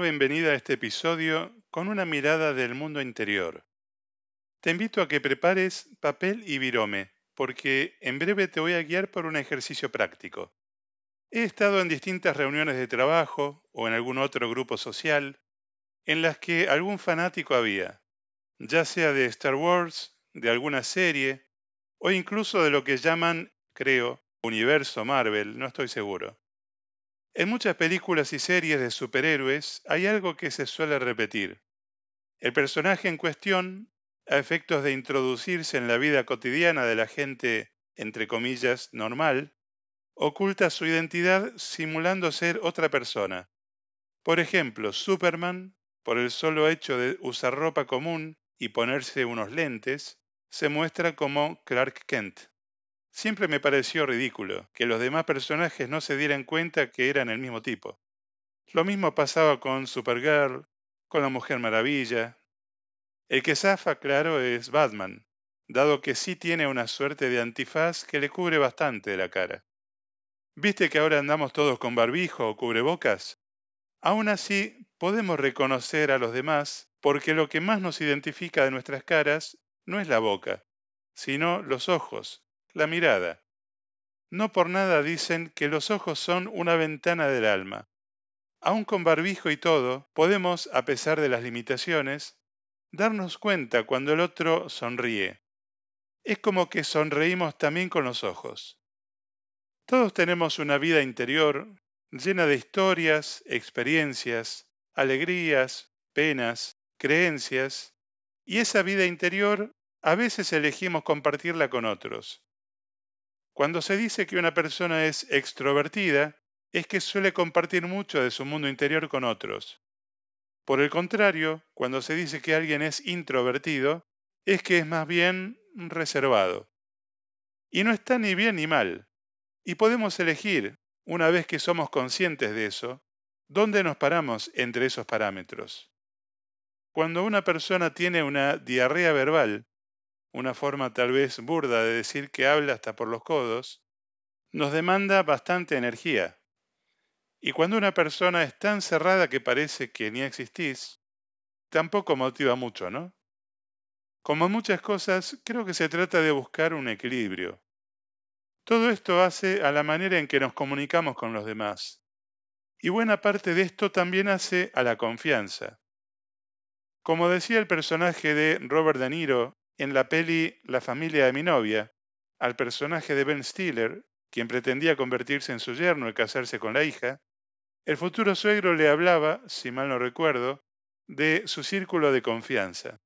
bienvenida a este episodio con una mirada del mundo interior. Te invito a que prepares papel y virome, porque en breve te voy a guiar por un ejercicio práctico. He estado en distintas reuniones de trabajo o en algún otro grupo social en las que algún fanático había, ya sea de Star Wars, de alguna serie o incluso de lo que llaman, creo, universo Marvel, no estoy seguro. En muchas películas y series de superhéroes hay algo que se suele repetir. El personaje en cuestión, a efectos de introducirse en la vida cotidiana de la gente, entre comillas, normal, oculta su identidad simulando ser otra persona. Por ejemplo, Superman, por el solo hecho de usar ropa común y ponerse unos lentes, se muestra como Clark Kent. Siempre me pareció ridículo que los demás personajes no se dieran cuenta que eran el mismo tipo. Lo mismo pasaba con Supergirl, con la Mujer Maravilla. El que zafa, claro, es Batman, dado que sí tiene una suerte de antifaz que le cubre bastante la cara. ¿Viste que ahora andamos todos con barbijo o cubrebocas? Aún así, podemos reconocer a los demás porque lo que más nos identifica de nuestras caras no es la boca, sino los ojos, la mirada. No por nada dicen que los ojos son una ventana del alma. Aun con barbijo y todo, podemos, a pesar de las limitaciones, darnos cuenta cuando el otro sonríe. Es como que sonreímos también con los ojos. Todos tenemos una vida interior llena de historias, experiencias, alegrías, penas, creencias, y esa vida interior a veces elegimos compartirla con otros. Cuando se dice que una persona es extrovertida, es que suele compartir mucho de su mundo interior con otros. Por el contrario, cuando se dice que alguien es introvertido, es que es más bien reservado. Y no está ni bien ni mal. Y podemos elegir, una vez que somos conscientes de eso, dónde nos paramos entre esos parámetros. Cuando una persona tiene una diarrea verbal, una forma tal vez burda de decir que habla hasta por los codos, nos demanda bastante energía. Y cuando una persona es tan cerrada que parece que ni existís, tampoco motiva mucho, ¿no? Como muchas cosas, creo que se trata de buscar un equilibrio. Todo esto hace a la manera en que nos comunicamos con los demás. Y buena parte de esto también hace a la confianza. Como decía el personaje de Robert De Niro en la peli La familia de mi novia, al personaje de Ben Stiller, quien pretendía convertirse en su yerno y casarse con la hija, el futuro suegro le hablaba, si mal no recuerdo, de su círculo de confianza.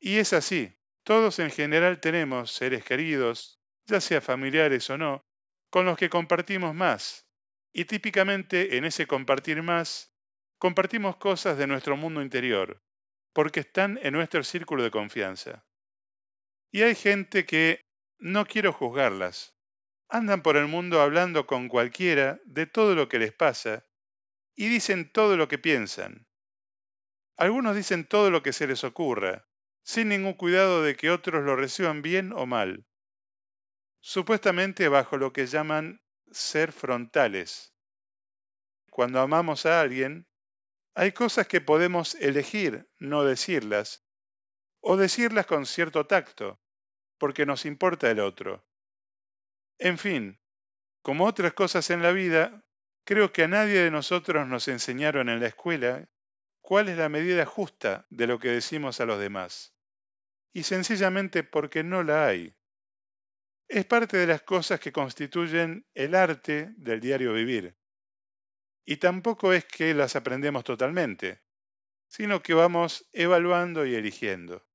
Y es así, todos en general tenemos seres queridos, ya sea familiares o no, con los que compartimos más. Y típicamente en ese compartir más, compartimos cosas de nuestro mundo interior, porque están en nuestro círculo de confianza. Y hay gente que, no quiero juzgarlas, andan por el mundo hablando con cualquiera de todo lo que les pasa y dicen todo lo que piensan. Algunos dicen todo lo que se les ocurra, sin ningún cuidado de que otros lo reciban bien o mal. Supuestamente bajo lo que llaman ser frontales. Cuando amamos a alguien, hay cosas que podemos elegir no decirlas o decirlas con cierto tacto, porque nos importa el otro. En fin, como otras cosas en la vida, creo que a nadie de nosotros nos enseñaron en la escuela cuál es la medida justa de lo que decimos a los demás. Y sencillamente porque no la hay. Es parte de las cosas que constituyen el arte del diario vivir. Y tampoco es que las aprendemos totalmente, sino que vamos evaluando y eligiendo.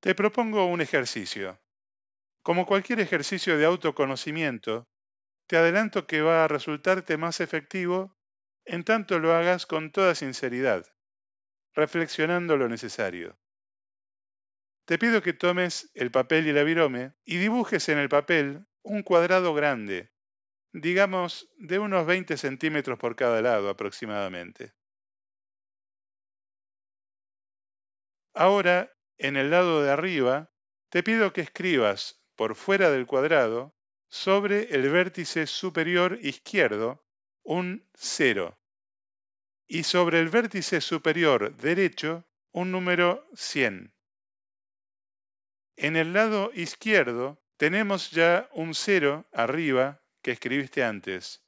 Te propongo un ejercicio. Como cualquier ejercicio de autoconocimiento, te adelanto que va a resultarte más efectivo en tanto lo hagas con toda sinceridad, reflexionando lo necesario. Te pido que tomes el papel y el virome y dibujes en el papel un cuadrado grande, digamos de unos 20 centímetros por cada lado aproximadamente. Ahora en el lado de arriba, te pido que escribas por fuera del cuadrado, sobre el vértice superior izquierdo, un 0. y sobre el vértice superior derecho un número 100. En el lado izquierdo tenemos ya un 0 arriba que escribiste antes.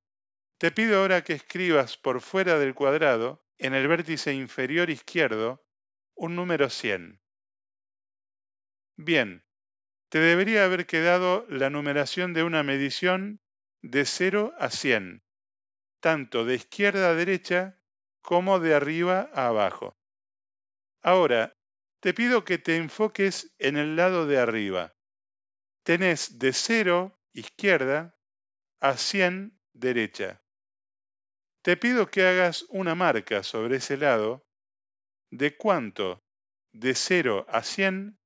Te pido ahora que escribas por fuera del cuadrado, en el vértice inferior izquierdo, un número 100. Bien, te debería haber quedado la numeración de una medición de 0 a 100, tanto de izquierda a derecha como de arriba a abajo. Ahora, te pido que te enfoques en el lado de arriba. Tenés de 0 izquierda a 100 derecha. Te pido que hagas una marca sobre ese lado de cuánto de 0 a 100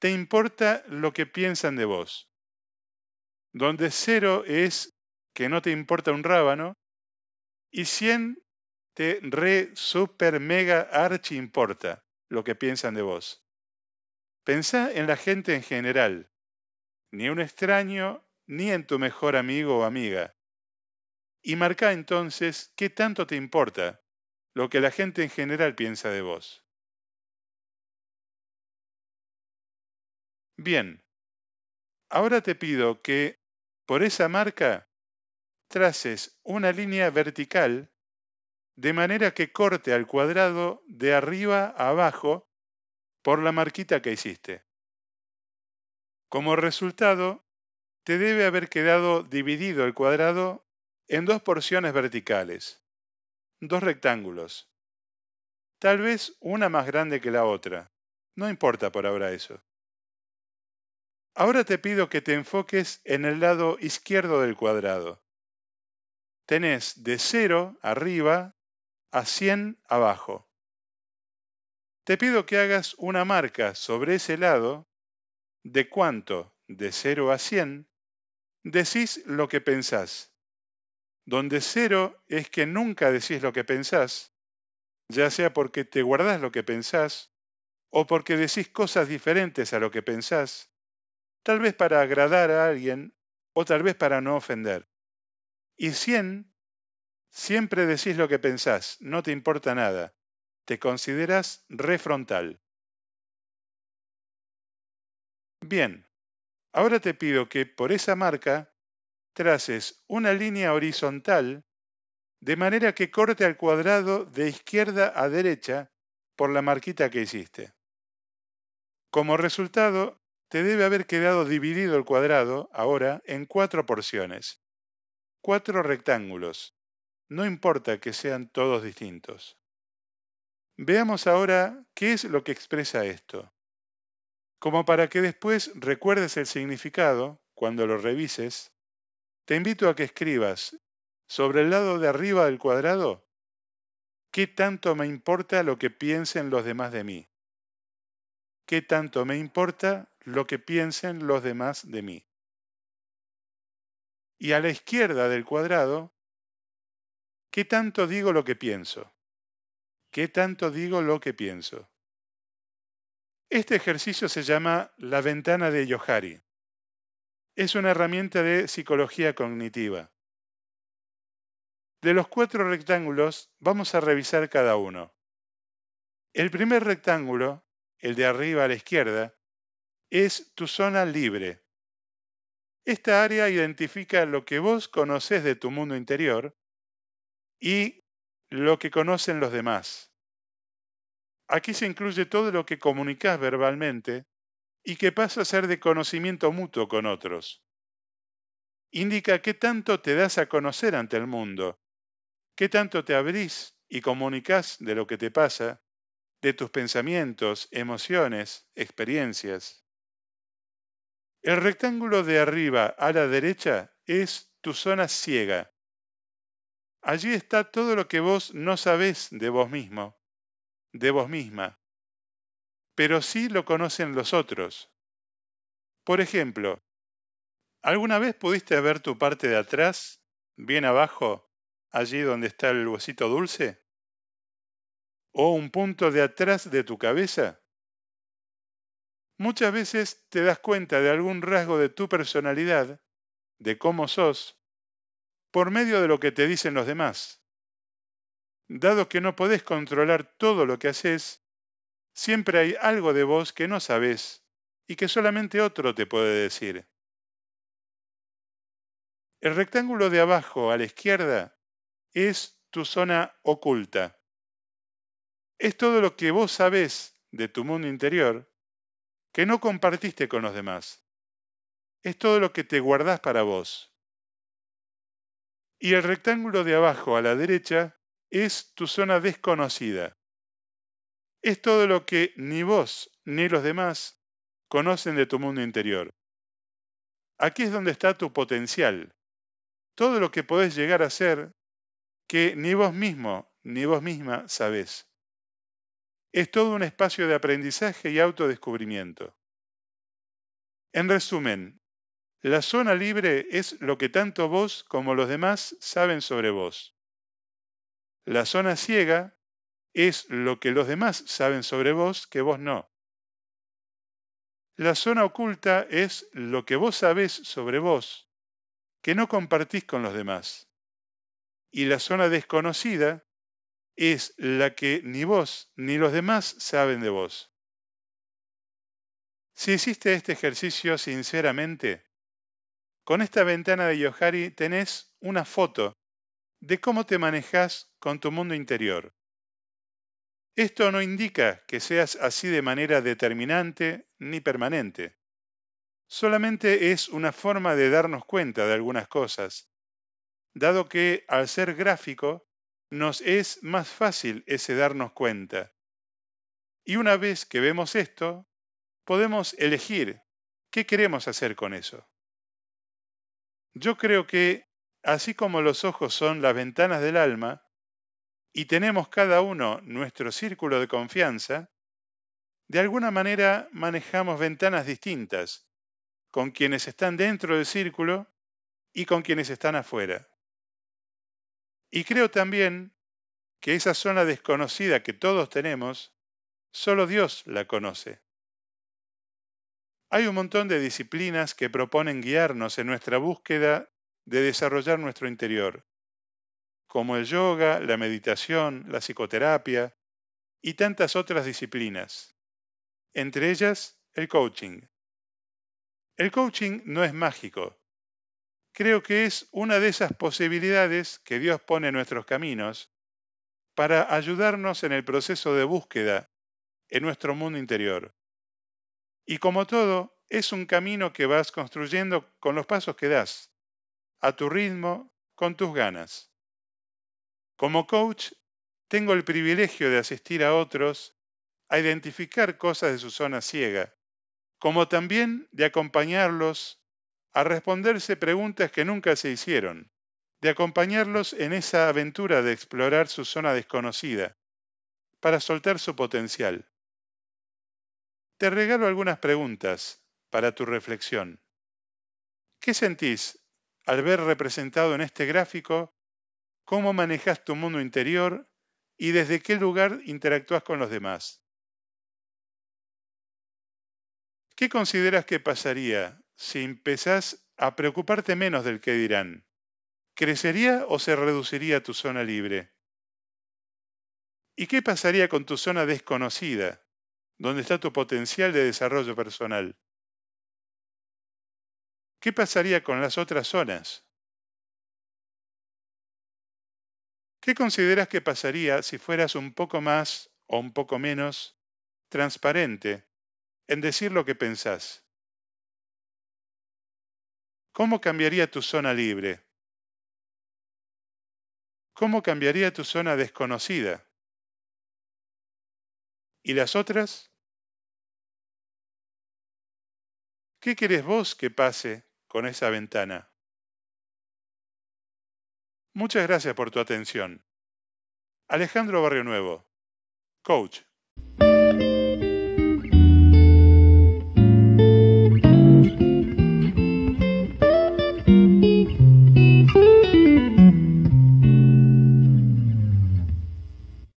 te importa lo que piensan de vos. Donde 0 es que no te importa un rábano y 100 te re, super, mega, archi importa lo que piensan de vos. Pensá en la gente en general, ni un extraño, ni en tu mejor amigo o amiga. Y marca entonces qué tanto te importa lo que la gente en general piensa de vos. Bien, ahora te pido que por esa marca traces una línea vertical de manera que corte al cuadrado de arriba a abajo por la marquita que hiciste. Como resultado, te debe haber quedado dividido el cuadrado en dos porciones verticales, dos rectángulos. Tal vez una más grande que la otra. No importa por ahora eso. Ahora te pido que te enfoques en el lado izquierdo del cuadrado. Tenés de 0 arriba a 100 abajo. Te pido que hagas una marca sobre ese lado de cuánto de 0 a 100 decís lo que pensás. Donde 0 es que nunca decís lo que pensás, ya sea porque te guardás lo que pensás o porque decís cosas diferentes a lo que pensás, tal vez para agradar a alguien o tal vez para no ofender. Y 100 Siempre decís lo que pensás, no te importa nada. Te consideras refrontal. Bien, ahora te pido que por esa marca traces una línea horizontal de manera que corte al cuadrado de izquierda a derecha por la marquita que hiciste. Como resultado, te debe haber quedado dividido el cuadrado ahora en cuatro porciones, cuatro rectángulos, no importa que sean todos distintos. Veamos ahora qué es lo que expresa esto. Como para que después recuerdes el significado cuando lo revises, te invito a que escribas sobre el lado de arriba del cuadrado, ¿qué tanto me importa lo que piensen los demás de mí? ¿Qué tanto me importa lo que piensen los demás de mí? Y a la izquierda del cuadrado, ¿Qué tanto digo lo que pienso? ¿Qué tanto digo lo que pienso? Este ejercicio se llama la ventana de Yohari. Es una herramienta de psicología cognitiva. De los cuatro rectángulos vamos a revisar cada uno. El primer rectángulo, el de arriba a la izquierda, es tu zona libre. Esta área identifica lo que vos conoces de tu mundo interior y lo que conocen los demás. Aquí se incluye todo lo que comunicas verbalmente y que pasa a ser de conocimiento mutuo con otros. Indica qué tanto te das a conocer ante el mundo, qué tanto te abrís y comunicas de lo que te pasa, de tus pensamientos, emociones, experiencias. El rectángulo de arriba a la derecha es tu zona ciega, Allí está todo lo que vos no sabés de vos mismo, de vos misma, pero sí lo conocen los otros. Por ejemplo, ¿alguna vez pudiste ver tu parte de atrás, bien abajo, allí donde está el huesito dulce? ¿O un punto de atrás de tu cabeza? Muchas veces te das cuenta de algún rasgo de tu personalidad, de cómo sos, por medio de lo que te dicen los demás. dado que no podés controlar todo lo que haces, siempre hay algo de vos que no sabes y que solamente otro te puede decir. El rectángulo de abajo a la izquierda es tu zona oculta. Es todo lo que vos sabés de tu mundo interior que no compartiste con los demás. Es todo lo que te guardás para vos. Y el rectángulo de abajo a la derecha es tu zona desconocida. Es todo lo que ni vos ni los demás conocen de tu mundo interior. Aquí es donde está tu potencial, todo lo que podés llegar a ser que ni vos mismo ni vos misma sabés. Es todo un espacio de aprendizaje y autodescubrimiento. En resumen, la zona libre es lo que tanto vos como los demás saben sobre vos. La zona ciega es lo que los demás saben sobre vos que vos no. La zona oculta es lo que vos sabés sobre vos que no compartís con los demás. Y la zona desconocida es la que ni vos ni los demás saben de vos. Si hiciste este ejercicio sinceramente, con esta ventana de Yohari tenés una foto de cómo te manejas con tu mundo interior. Esto no indica que seas así de manera determinante ni permanente. Solamente es una forma de darnos cuenta de algunas cosas, dado que al ser gráfico nos es más fácil ese darnos cuenta. Y una vez que vemos esto, podemos elegir qué queremos hacer con eso. Yo creo que, así como los ojos son las ventanas del alma, y tenemos cada uno nuestro círculo de confianza, de alguna manera manejamos ventanas distintas, con quienes están dentro del círculo y con quienes están afuera. Y creo también que esa zona desconocida que todos tenemos, solo Dios la conoce. Hay un montón de disciplinas que proponen guiarnos en nuestra búsqueda de desarrollar nuestro interior, como el yoga, la meditación, la psicoterapia y tantas otras disciplinas, entre ellas el coaching. El coaching no es mágico. Creo que es una de esas posibilidades que Dios pone en nuestros caminos para ayudarnos en el proceso de búsqueda en nuestro mundo interior. Y como todo, es un camino que vas construyendo con los pasos que das, a tu ritmo, con tus ganas. Como coach, tengo el privilegio de asistir a otros a identificar cosas de su zona ciega, como también de acompañarlos a responderse preguntas que nunca se hicieron, de acompañarlos en esa aventura de explorar su zona desconocida, para soltar su potencial. Te regalo algunas preguntas para tu reflexión. ¿Qué sentís al ver representado en este gráfico cómo manejas tu mundo interior y desde qué lugar interactúas con los demás? ¿Qué consideras que pasaría si empezás a preocuparte menos del que dirán? ¿Crecería o se reduciría tu zona libre? ¿Y qué pasaría con tu zona desconocida? ¿Dónde está tu potencial de desarrollo personal? ¿Qué pasaría con las otras zonas? ¿Qué consideras que pasaría si fueras un poco más o un poco menos transparente en decir lo que pensás? ¿Cómo cambiaría tu zona libre? ¿Cómo cambiaría tu zona desconocida? ¿Y las otras? ¿Qué querés vos que pase con esa ventana? Muchas gracias por tu atención. Alejandro Barrio Nuevo, coach